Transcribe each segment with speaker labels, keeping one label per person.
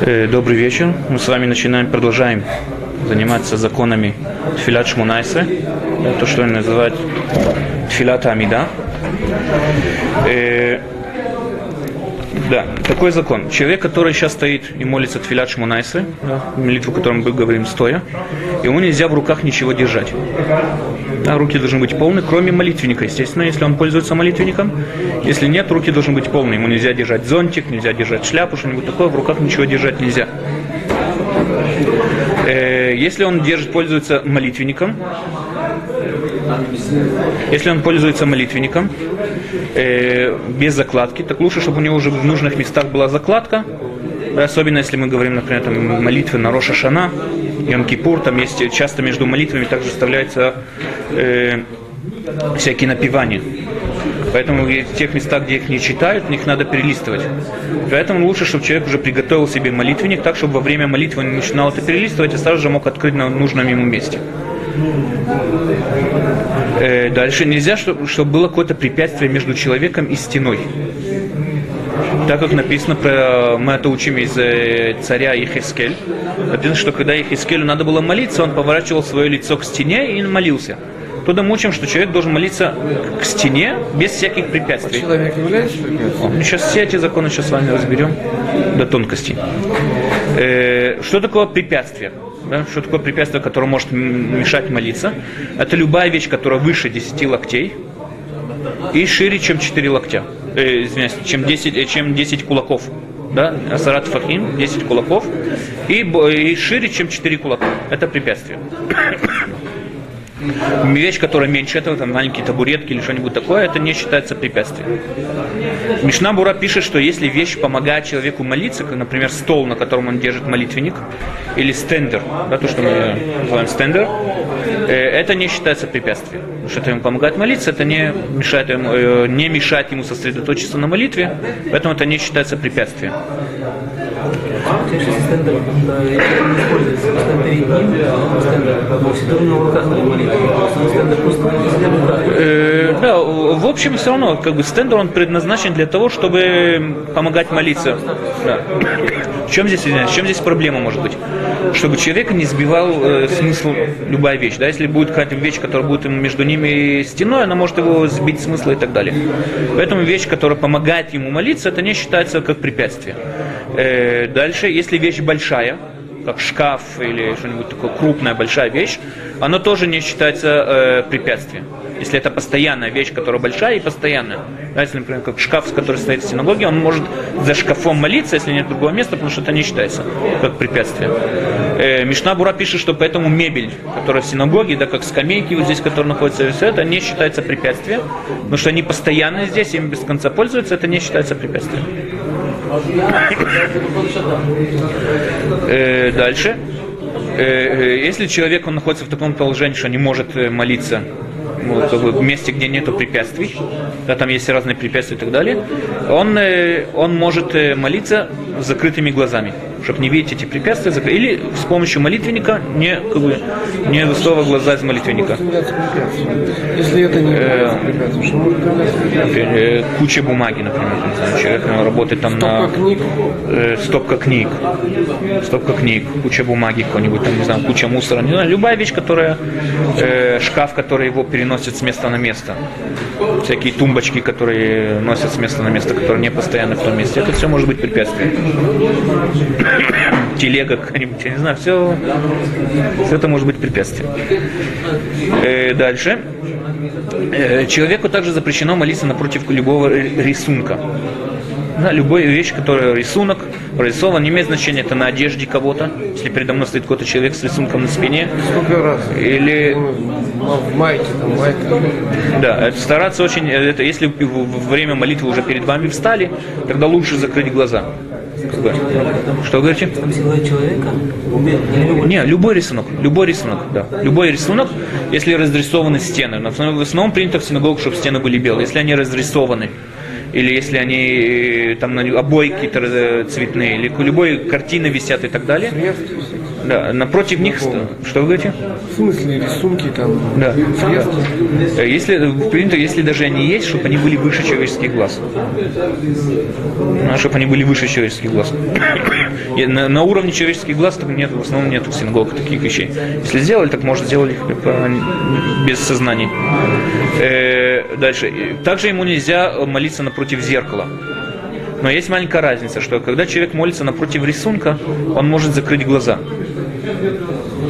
Speaker 1: Э, Добрый вечер. Мы с вами начинаем, продолжаем заниматься законами Тфилат Шмунайса, то, что они называют Тфилат Амида. Да, такой закон. Человек, который сейчас стоит и молится Тфилат Шмунайса, да, молитву, которую мы говорим стоя, ему нельзя в руках ничего держать. Да, руки должны быть полны, кроме молитвенника, естественно, если он пользуется молитвенником. Если нет, руки должны быть полны. Ему нельзя держать зонтик, нельзя держать шляпу, что-нибудь такое, в руках ничего держать нельзя. Э, если он держит, пользуется молитвенником, если он пользуется молитвенником, э, без закладки, так лучше, чтобы у него уже в нужных местах была закладка, особенно если мы говорим, например, там, молитвы на Роша Шана, Йом-Кипур, там есть часто между молитвами также вставляются э, всякие напевания. Поэтому в тех местах, где их не читают, их надо перелистывать. Поэтому лучше, чтобы человек уже приготовил себе молитвенник, так, чтобы во время молитвы он начинал это перелистывать и сразу же мог открыть на нужном ему месте. Э, дальше нельзя, чтобы, чтобы было какое-то препятствие между человеком и стеной. Так как написано, про, мы это учим из э, царя Ехискель, написано, что когда Ехискелю надо было молиться, он поворачивал свое лицо к стене и молился. Туда мы учим, что человек должен молиться к стене без всяких препятствий.
Speaker 2: Человек является препятствием?
Speaker 1: Сейчас все эти законы сейчас с вами разберем до тонкостей. Э, что такое препятствие? Да, что такое препятствие, которое может мешать молиться? Это любая вещь, которая выше 10 локтей и шире, чем 4 локтя. Э, извиняюсь, чем 10, э, чем 10 кулаков. Да? Асарат Фахим, 10 кулаков. И, и шире, чем 4 кулака. Это препятствие. Вещь, которая меньше этого, там маленькие табуретки или что-нибудь такое, это не считается препятствием. Мишна Бура пишет, что если вещь помогает человеку молиться, как, например, стол, на котором он держит молитвенник, или стендер, да, то, что мы называем стендер, э, это не считается препятствием. Потому что это ему помогает молиться, это не мешает ему, э, не мешает ему сосредоточиться на молитве, поэтому это не считается препятствием.
Speaker 3: Стендер, если он не используется, просто перед ним стендер, всегда на руках молитва. Стендер просто
Speaker 1: да, в общем, все равно, как бы стендер он предназначен для того, чтобы помогать молиться. Да. В чем здесь, извиняюсь, в чем здесь проблема может быть? Чтобы человека не сбивал э, смысл любая вещь. Да? Если будет какая-то вещь, которая будет ему между ними стеной, она может его сбить смысла и так далее. Поэтому вещь, которая помогает ему молиться, это не считается как препятствие. Э, дальше, если вещь большая, как шкаф или что-нибудь такое крупная, большая вещь, оно тоже не считается э, препятствием. Если это постоянная вещь, которая большая и постоянная. Если, например, как шкаф, который стоит в синагоге, он может за шкафом молиться, если нет другого места, потому что это не считается как препятствие. Э, Мишна Бура пишет, что поэтому мебель, которая в синагоге, да, как скамейки вот здесь, которые находятся, все это не считается препятствием, потому что они постоянно здесь, им без конца пользуются, это не считается препятствием. Э, дальше. Э, э, если человек он находится в таком положении, что не может молиться ну, как бы в месте, где нету препятствий, да, там есть разные препятствия и так далее, он, он может молиться с закрытыми глазами, чтобы не видеть эти препятствия, или с помощью молитвенника не, как бы, не высовывая глаза из молитвенника.
Speaker 2: Если это не?
Speaker 1: Например, э, куча бумаги, например, человек э, работает там на
Speaker 2: Стопка книг.
Speaker 1: э, стопка книг, стопка книг, куча бумаги какой-нибудь, там, не знаю, куча мусора, не знаю, любая вещь, которая, э, шкаф, который его переносит с места на место, всякие тумбочки, которые носят с места на место, которые не постоянно в том месте, это все может быть препятствием. Телега какая-нибудь, я не знаю, все, все это может быть препятствием. Э, дальше. Э, Человеку также запрещено молиться напротив любого ри- рисунка. Да, любая вещь, которая рисунок, прорисован, не имеет значения, это на одежде кого-то, если передо мной стоит какой-то человек с рисунком на спине,
Speaker 2: Сколько раз?
Speaker 1: или
Speaker 2: Ну, В майке, там, майка.
Speaker 1: да, это стараться очень, э, это если время молитвы уже перед вами встали, тогда лучше закрыть глаза. Что говорите?
Speaker 3: Человека.
Speaker 1: Не, любой рисунок, любой рисунок, да. Любой рисунок, если разрисованы стены. Но в основном- принято в синагогах, чтобы стены были белые. Если они разрисованы, или если они э, там на обои какие-то э, цветные, или любой картины висят и так далее. Да, напротив них, что вы говорите?
Speaker 2: В смысле рисунки там?
Speaker 1: Да.
Speaker 2: Фрески?
Speaker 1: Э, Если э, принято, если даже они есть, чтобы они были выше человеческих глаз. чтобы они были выше человеческих глаз. И на, на уровне человеческих глаз так нет, в основном нет в синагогах таких вещей. Если сделали, так может сделали их по- без сознания. Э, дальше. Также ему нельзя молиться напротив зеркала. Но есть маленькая разница, что когда человек молится напротив рисунка, он может закрыть глаза.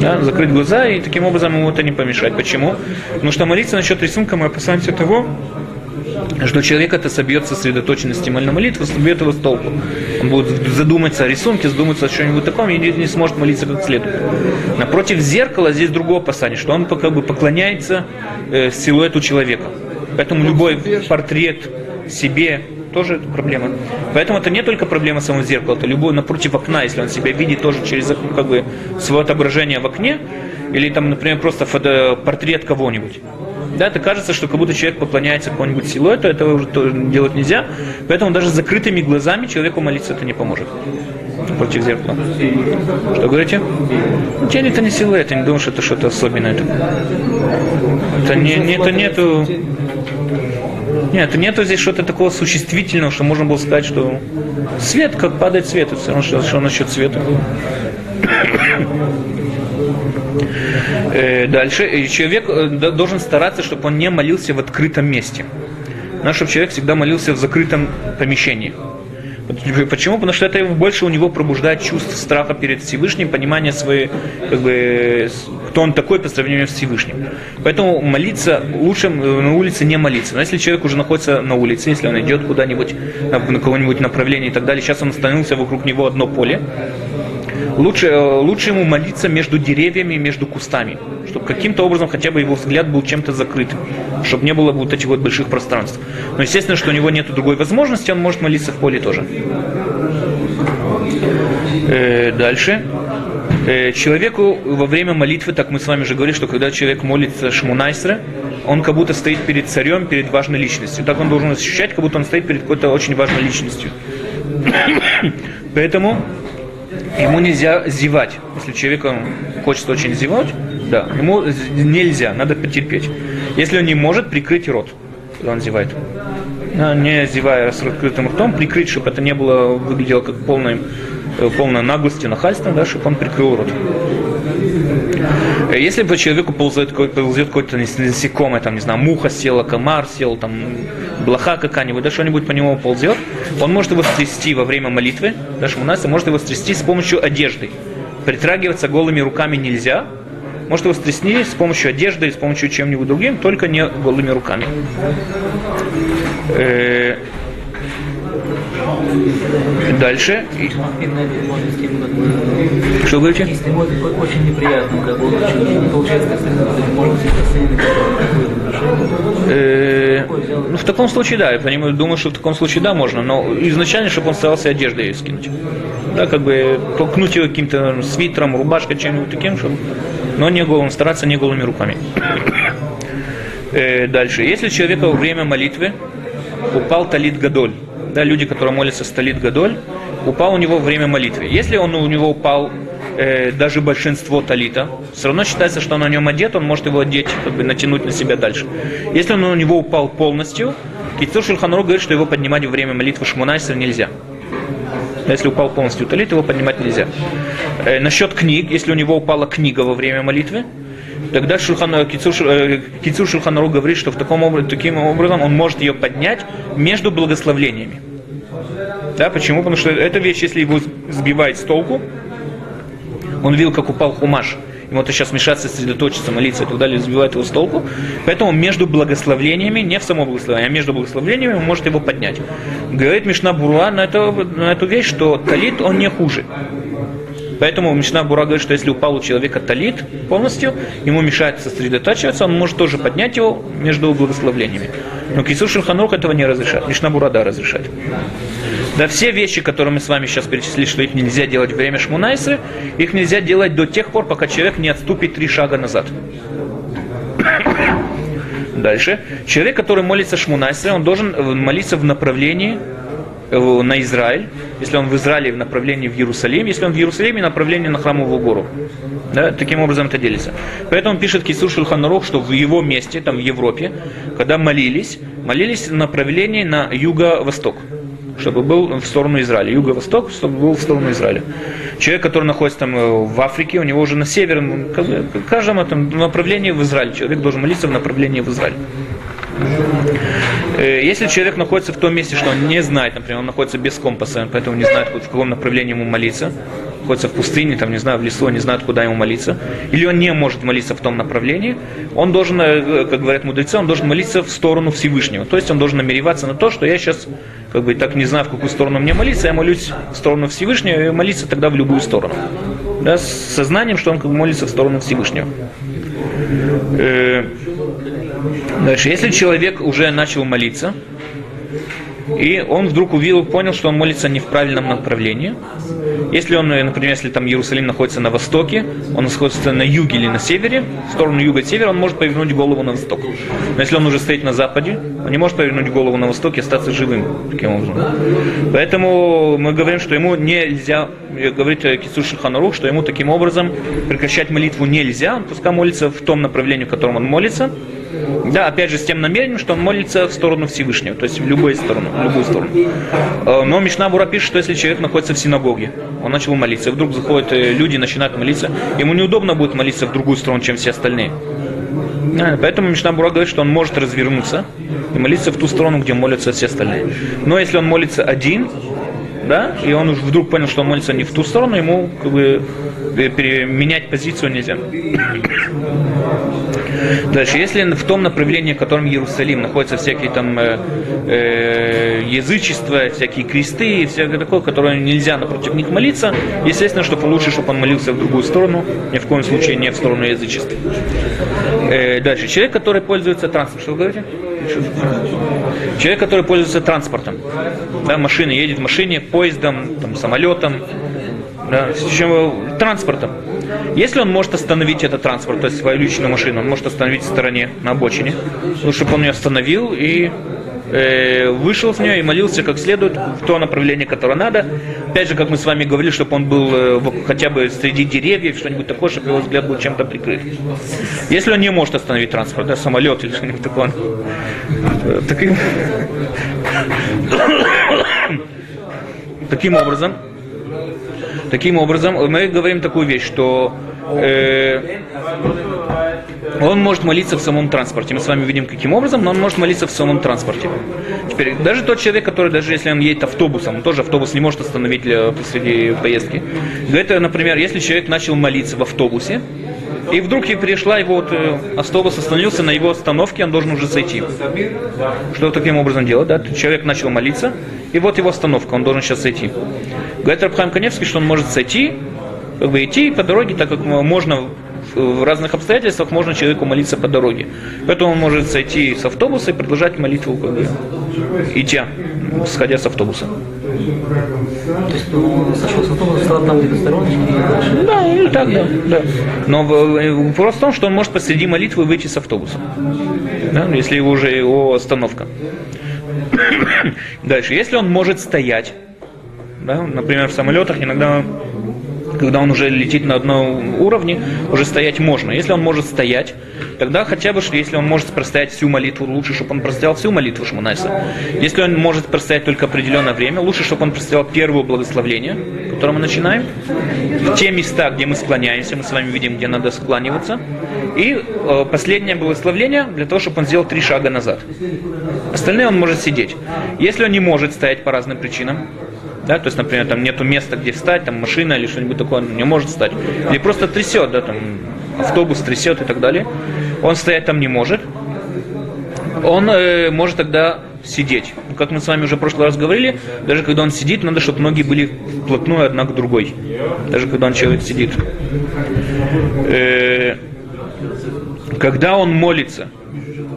Speaker 1: Да, закрыть глаза, и таким образом ему это не помешает. Почему? Потому что молиться насчет рисунка мы опасаемся того, что человек это собьет сосредоточенности на молитвы, собьет его с толку. Он будет задуматься о рисунке, задуматься о чем-нибудь таком и не, сможет молиться как следует. Напротив зеркала здесь другое опасение, что он как бы поклоняется э, силуэту человека. Поэтому любой портрет себе тоже проблема. Поэтому это не только проблема самого зеркала, это любой напротив окна, если он себя видит тоже через окно, как бы свое отображение в окне, или там, например, просто фото- портрет кого-нибудь. Да, это кажется, что как будто человек поклоняется какому-нибудь силуэту, этого уже делать нельзя. Поэтому даже с закрытыми глазами человеку молиться это не поможет. Против зеркала. Что говорите? Ну, Тень это не силуэт, я не думаю, что это что-то особенное. Это не, не- это нету. Нет, нету здесь что-то такого существительного, что можно было сказать, что свет, как падает свет, все равно, что, что насчет света. Э, Дальше. Э, Человек э, должен стараться, чтобы он не молился в открытом месте. Чтобы человек всегда молился в закрытом помещении. Почему? Потому что это больше у него пробуждает чувство страха перед Всевышним, понимание своей, как бы, с- кто он такой по сравнению с Всевышним. Поэтому молиться лучше э, на улице не молиться. Но если человек уже находится на улице, если он идет куда-нибудь на, какое-нибудь направление и так далее, сейчас он остановился вокруг него одно поле, лучше, э, лучше ему молиться между деревьями, между кустами, чтобы каким-то образом хотя бы его взгляд был чем-то закрытым, чтобы не было вот этих вот больших пространств. Но естественно, что у него нет другой возможности, он может молиться в поле тоже. Э, дальше. Э, человеку во время молитвы, так мы с вами же говорили, что когда человек молится шмунайсре, он как будто стоит перед царем, перед важной личностью. Так он должен ощущать, как будто он стоит перед какой-то очень важной личностью. Поэтому ему нельзя зевать. Если человеку хочется очень зевать, да, ему нельзя, надо потерпеть. Если он не может, прикрыть рот, когда он зевает. Не зевая с открытым ртом, прикрыть, чтобы это не было, выглядело как полной, э, полной наглостью, нахальством, да, чтобы он прикрыл рот. Э, Если по человеку какой- ползет какой-то нас- насекомое, там, не знаю, муха села, комар сел, там, блоха какая-нибудь, да, что-нибудь по нему ползет, он может его стрясти во время молитвы, да, у нас может его стрясти с помощью одежды. Притрагиваться голыми руками нельзя, может его стрясти с помощью одежды с помощью чем-нибудь другим, только не голыми руками. Э, Дальше. И-
Speaker 3: И на этой молодости ему как бы...
Speaker 1: Что говорите?
Speaker 3: Если ему очень неприятно, как бы он получается, может быть.
Speaker 1: Э, ну, в таком случае, да, я понимаю, думаю, что в таком случае, да, можно, но изначально, чтобы он старался одеждой скинуть. Да, как бы толкнуть его каким-то свитером, рубашкой, чем-нибудь таким, чтобы, но не голым, стараться не голыми руками. Э, дальше. Если человека во время молитвы упал талит гадоль, да, люди, которые молятся с талит гадоль, упал у него время молитвы. Если он у него упал э, даже большинство талита, все равно считается, что он на нем одет, он может его одеть, как бы натянуть на себя дальше. Если он у него упал полностью, Кицур Шульханру говорит, что его поднимать во время молитвы Шмунайсер нельзя. Если упал полностью талит, его поднимать нельзя. Э, насчет книг, если у него упала книга во время молитвы, тогда Шульхан, Кицур, Шу- э, Кицур Шульханру говорит, что в таком таким образом он может ее поднять между благословлениями. Да, почему? Потому что эта вещь, если его сбивает с толку, он видел, как упал хумаш. Ему это сейчас мешаться, сосредоточиться, молиться и так далее, сбивает его с толку. Поэтому между благословлениями, не в само благословение, а между благословлениями он может его поднять. Говорит Мишна Буруа на, это, на эту вещь, что талит он не хуже. Поэтому Мишна Бура говорит, что если упал у человека талит полностью, ему мешает сосредотачиваться, он может тоже поднять его между благословлениями. Но Кисур Шульханрух этого не разрешает. Мишна Бура да разрешает. Да все вещи, которые мы с вами сейчас перечислили, что их нельзя делать во время шмунайсы, их нельзя делать до тех пор, пока человек не отступит три шага назад. Дальше. Человек, который молится шмунайсы, он должен молиться в направлении на Израиль, если он в Израиле в направлении в Иерусалим, если он в Иерусалиме направление на храмовую гору. Да, таким образом это делится. Поэтому пишет Кисур Шульханарух, что в его месте, там в Европе, когда молились, молились в направлении на юго-восток чтобы был в сторону Израиля. Юго-восток, чтобы был в сторону Израиля. Человек, который находится там э, в Африке, у него уже на север, в каждом этом направлении в Израиль. Человек должен молиться в направлении в Израиль. Э, Если человек находится в том месте, что он не знает, например, он находится без компаса, поэтому не знает, в каком направлении ему молиться, находится в пустыне, там, не знаю, в лесу, не знает, куда ему молиться, или он не может молиться в том направлении, он должен, э, как говорят мудрецы, он должен молиться в сторону Всевышнего. То есть он должен намереваться на то, что я сейчас как бы так не знаю, в какую сторону мне молиться, я молюсь в сторону Всевышнего и молиться тогда в любую сторону. Да, с сознанием, что он как бы молится в сторону Всевышнего. Дальше, если человек уже начал молиться, и он вдруг увидел, понял, что он молится не в правильном направлении. Если он, например, если там Иерусалим находится на востоке, он находится на юге или на севере, в сторону юга и севера, он может повернуть голову на восток. Но если он уже стоит на западе, он не может повернуть голову на восток и остаться живым таким образом. Поэтому мы говорим, что ему нельзя, э, говорит э, Кисур Шиханарух, что ему таким образом прекращать молитву нельзя, он пускай молится в том направлении, в котором он молится, да, опять же, с тем намерением, что он молится в сторону Всевышнего, то есть в любую сторону. В любую сторону. Э, Но Мишна Бура пишет, что если человек находится в синагоге, он начал молиться, и вдруг заходят э, люди начинают молиться, ему неудобно будет молиться в другую сторону, чем все остальные. Да, Поэтому Мишна Бура говорит, что он может развернуться и молиться в ту сторону, где молятся все остальные. Но если он молится один, да, и он уже вдруг понял, что он молится не в ту сторону, ему как бы э, менять позицию нельзя. Дальше, если в том направлении, в котором Иерусалим, находятся всякие там э, э, язычества, всякие кресты, и всякое такое, которое нельзя напротив них молиться, естественно, что лучше, чтобы он молился в другую сторону, ни в коем случае не в сторону язычества. Э, дальше, человек, который пользуется транспортом, что вы говорите? Человек, который пользуется транспортом, да, машина, едет в машине, поездом, там, самолетом, да, транспортом. Если он может остановить этот транспорт, то есть свою личную машину, он может остановить в стороне, на обочине, лучше бы он ее остановил и э, вышел с нее и молился как следует в то направление, которое надо. Опять же, как мы с вами говорили, чтобы он был э, в- хотя бы среди деревьев, что-нибудь такое, чтобы его взгляд был чем-то прикрыт. Если он не может остановить транспорт, да, самолет или что-нибудь такое, э, таким, таким образом, Таким образом, мы говорим такую вещь, что э, он может молиться в самом транспорте. Мы с вами видим, каким образом, но он может молиться в самом транспорте. Теперь, даже тот человек, который, даже если он едет автобусом, он тоже автобус не может остановить для- посреди поездки. Говорит, например, если человек начал молиться в автобусе, и вдруг и пришла его вот, э, автобус остановился на его остановке, он должен уже сойти. Что таким образом делать? Да? Человек начал молиться, и вот его остановка, он должен сейчас сойти. Говорит Рабхайм Каневский, что он может сойти, как бы идти по дороге, так как можно в разных обстоятельствах можно человеку молиться по дороге. Поэтому он может сойти с автобуса и продолжать молитву, как бы, идя, сходя с автобуса.
Speaker 3: То есть ну, сошел с автобуса, стал там где-то стороночки и дальше.
Speaker 1: Да, ну так, да, да. Но в- вопрос в том, что он может посреди молитвы выйти с автобуса. Да, если его уже его остановка. Дальше, если он может стоять, да, например, в самолетах иногда, когда он уже летит на одном уровне, уже стоять можно. Если он может стоять, тогда хотя бы, если он может простоять всю молитву, лучше, чтобы он простоял всю молитву Шмунайса. Если он может простоять только определенное время, лучше, чтобы он простоял первое благословление, которое мы начинаем, в те места, где мы склоняемся, мы с вами видим, где надо склониваться, и э, последнее благословление для того, чтобы он сделал три шага назад. Остальные он может сидеть. Если он не может стоять по разным причинам, да, то есть, например, там нету места, где встать, там машина или что-нибудь такое, он не может встать. Или просто трясет, да, там автобус трясет и так далее. Он стоять там не может. Он э, может тогда сидеть. Как мы с вами уже в прошлый раз говорили, даже когда он сидит, надо, чтобы ноги были вплотную одна к другой. Даже когда он человек сидит. Э, когда он молится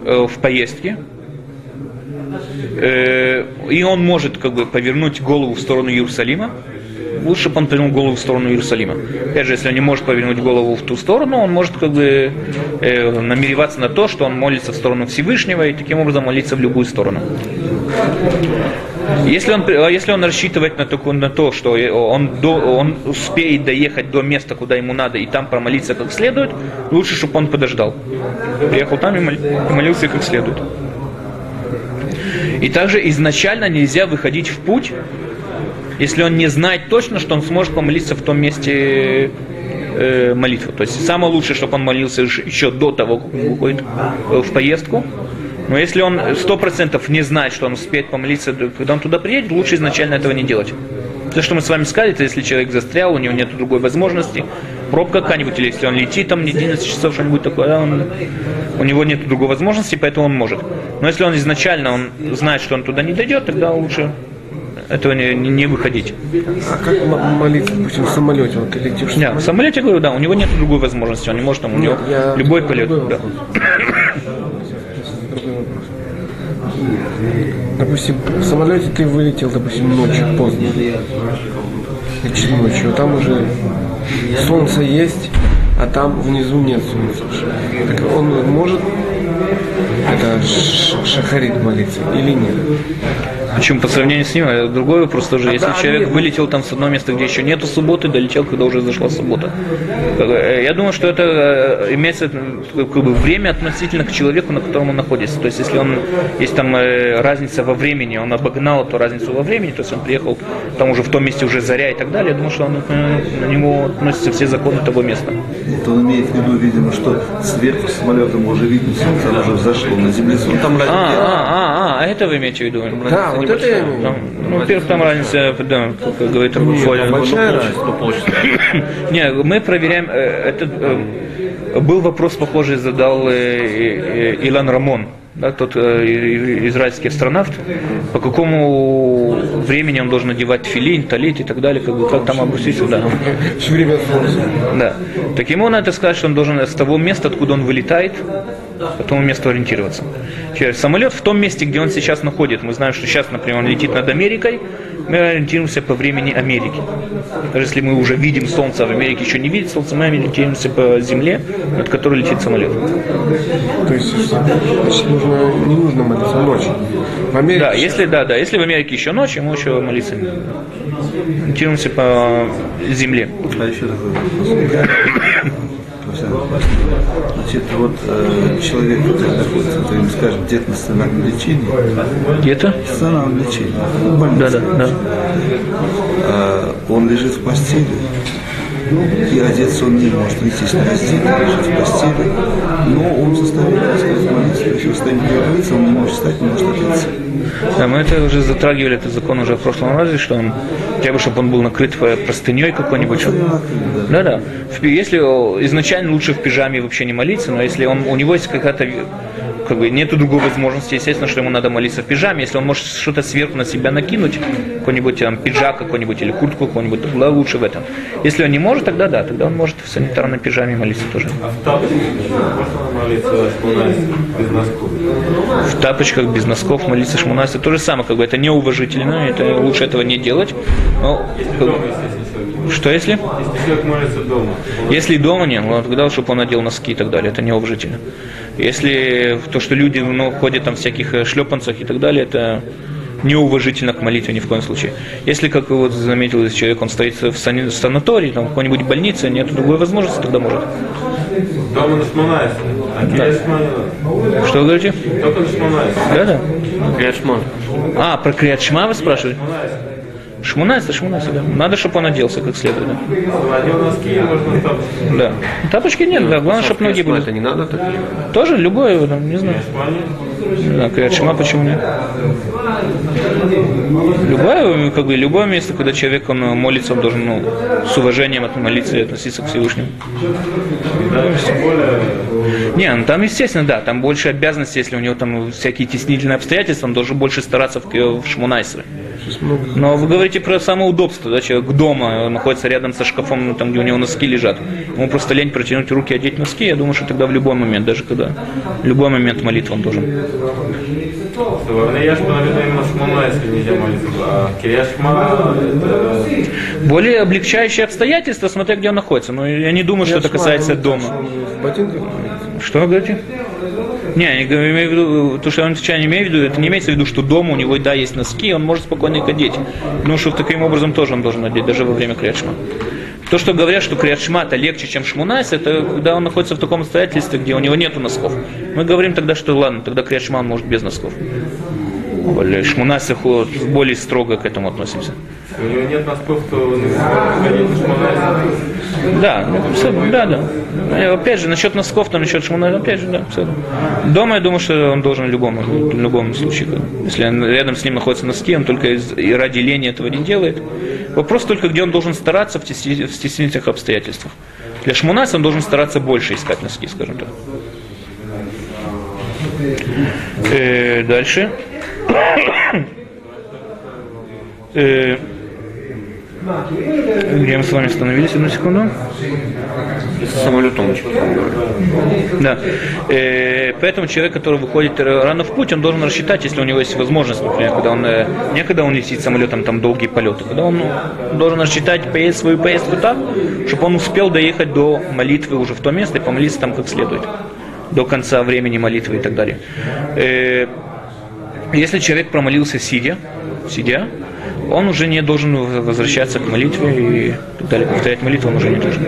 Speaker 1: э, в поездке, э, и он может как бы повернуть голову в сторону Иерусалима, лучше бы он повернул голову в сторону Иерусалима. Опять же, если он не может повернуть голову в ту сторону, он может как бы э, намереваться на то, что он молится в сторону Всевышнего и таким образом молиться в любую сторону. Если он, а если он рассчитывает на, такую, на то, что он, до, он успеет доехать до места, куда ему надо, и там промолиться как следует, лучше, чтобы он подождал. Приехал там и молился как следует. И также изначально нельзя выходить в путь, если он не знает точно, что он сможет помолиться в том месте э, молитву. То есть самое лучшее, чтобы он молился еще до того, как он выходит э, в поездку. Но если он сто процентов не знает, что он успеет помолиться, когда он туда приедет, лучше изначально этого не делать. То, что мы с вами сказали, это если человек застрял, у него нет другой возможности, пробка какая-нибудь, или если он летит там не 11 часов, что-нибудь такое, он- у него нет другой возможности, поэтому он может. Но если он изначально он знает, что он туда не дойдет, тогда лучше этого не, не- не выходить.
Speaker 2: А как молиться, допустим, в самолете? Вот ты летишь в
Speaker 1: Да, в самолете, говорю, да, у него нет другой возможности, он не может там, у него
Speaker 2: я-
Speaker 1: любой полет. да.
Speaker 2: Допустим, в самолете ты вылетел, допустим, ночью, поздно. Ночью, а там уже солнце есть, а там внизу нет солнца. Так он может это шахарит молиться или нет?
Speaker 1: Почему по сравнению с ним, это другой вопрос тоже. Если
Speaker 2: да,
Speaker 1: человек
Speaker 2: нет.
Speaker 1: вылетел там с одного места, где еще нету субботы, долетел, когда уже зашла суббота. Э, Я думаю, что это э, имеется э, как бы, время относительно к человеку, на котором он находится. То есть, если он есть там э, разница во времени, он обогнал эту разницу во времени, то есть он приехал там уже в том месте уже заря и так далее, я думаю, что он, э, на него относятся все законы того места.
Speaker 4: Это он имеет в виду, видимо, что сверху самолета мы уже видим солнце, оно уже взошло на земле солнце. Там
Speaker 1: А, а, а, а, это вы имеете в виду?
Speaker 2: Да, вот это я имею.
Speaker 1: Там, ну, во-первых, там разница, да, как говорит Фоля.
Speaker 2: Большая разница.
Speaker 1: Не, мы проверяем, э, это э, был вопрос похожий задал э, Илан Рамон, да, тот э, израильский астронавт, по какому времени он должен одевать филин, талит и так далее, как, бы, как там опуститься, да.
Speaker 2: Все время.
Speaker 1: Да. Так ему надо сказать, что он должен с того места, откуда он вылетает, по тому месту ориентироваться. Теперь Самолет в том месте, где он сейчас находится. Мы знаем, что сейчас, например, он летит над Америкой, мы ориентируемся по времени Америки. Даже если мы уже видим Солнце, а в Америке еще не видит Солнце, мы ориентируемся по Земле, над которой летит самолет.
Speaker 2: То есть нужно, не нужно молиться ночью. В Америке
Speaker 1: Да, если да, да, если в Америке еще ночь, ему еще молиться не надо. Ориентируемся по Земле.
Speaker 4: А еще такой вопрос. Значит, вот э, человек, который находится, то им скажем, где-то на стационарном лечении,
Speaker 1: Где-то?
Speaker 4: стационарном лечении,
Speaker 1: Да, да, да.
Speaker 4: а, он лежит в постели, и одеться он не может, естественно, раздетый, лежит в постели, но он в состоянии, сказать, молиться, то есть в состоянии говорится, он не может встать, не может одеться.
Speaker 1: Да, мы это уже затрагивали, этот закон уже в прошлом разе, что он, хотя бы, чтобы он был накрыт э, простыней какой-нибудь. чтоб- Да, да. В пи- Если изначально лучше в пижаме вообще не молиться, но если он, у него есть какая-то как бы нету другой возможности, естественно, что ему надо молиться в пижаме. Если он может что-то сверху на себя накинуть, какой-нибудь там пиджак какой-нибудь или куртку какую-нибудь, тогда лучше в этом. Если он не может, тогда да, тогда он может в санитарной пижаме молиться тоже. В тапочках без носков молиться шмунайс, это то же самое, как бы это неуважительно, это лучше этого не делать. Но, как бы, что если?
Speaker 5: Человек молится дома.
Speaker 1: Если дома не, ну, тогда чтобы он надел носки и так далее, это неуважительно. Если то, что люди ну, ходят там в всяких э, шлепанцах и так далее, это неуважительно к молитве ни в коем случае. Если, как вот заметил здесь человек, он стоит в санатории, там, в какой-нибудь больнице, нет другой возможности, тогда может.
Speaker 5: Дома на Шмонайсе. А Шмонайсе.
Speaker 1: Что вы говорите?
Speaker 5: Только на Шмонайсе.
Speaker 1: Да, да. А, про Крият Шма вы спрашиваете? Шмунайс, это Шмунайс, да. Надо, чтобы он оделся как следует. Да. Да. Тапочки нет, да. Главное, чтобы ноги были.
Speaker 2: это не надо такие?
Speaker 1: Тоже любое, там, не знаю. Да, Крият Шма, почему нет? Любое, как бы, любое место, когда человек он молится, он должен ну, с уважением от- молиться и относиться к Всевышнему. Не, ну там, естественно, да, там больше обязанностей, если у него там всякие теснительные обстоятельства, он должен больше стараться в, в Но вы говорите про самоудобство, да, человек дома находится рядом со шкафом, ну, там, где у него носки лежат. Ему просто лень протянуть руки, одеть носки, я думаю, что тогда в любой момент, даже когда, в любой момент молитву он должен.
Speaker 5: А.
Speaker 1: Более облегчающие обстоятельства, смотря где он находится. Но я не думаю, что это касается дома. Что вы говорите? Не, я имею в виду, то, что он отвечает, имею в виду, это не имеется в виду, что дома у него, да, есть носки, он может спокойно их одеть. Ну, что таким образом тоже он должен одеть, даже во время криатшма. То, что говорят, что криатшма это легче, чем шмунайс, это когда он находится в таком обстоятельстве, где у него нету носков. Мы говорим тогда, что ладно, тогда криатшма он может без носков. Более Шмунайс более строго к этому относимся.
Speaker 5: У него нет.
Speaker 1: Да, ну, да, да. Э, Опять же, насчет носков, то насчет шмуна, опять же, да. Дома я думаю, что он должен в любом, в любом случае. Если рядом с ним находятся носки, он только из, и ради лени этого не делает. Вопрос только, где он должен стараться в стеснительных обстоятельствах. Для шмунаса он должен стараться больше искать носки, скажем так. Э, дальше. Э, где мы с вами остановились? Одну секунду.
Speaker 2: Самолетом
Speaker 1: Да. Э, поэтому человек, который выходит рано в путь, он должен рассчитать, если у него есть возможность, например, когда он э, не когда он летит самолетом, там долгие полеты, когда он должен рассчитать свою поездку так, чтобы он успел доехать до молитвы уже в то место и помолиться там как следует, до конца времени молитвы и так далее. Если человек промолился сидя, сидя, он уже не должен возвращаться к молитве и так далее. Повторять молитву он уже не должен.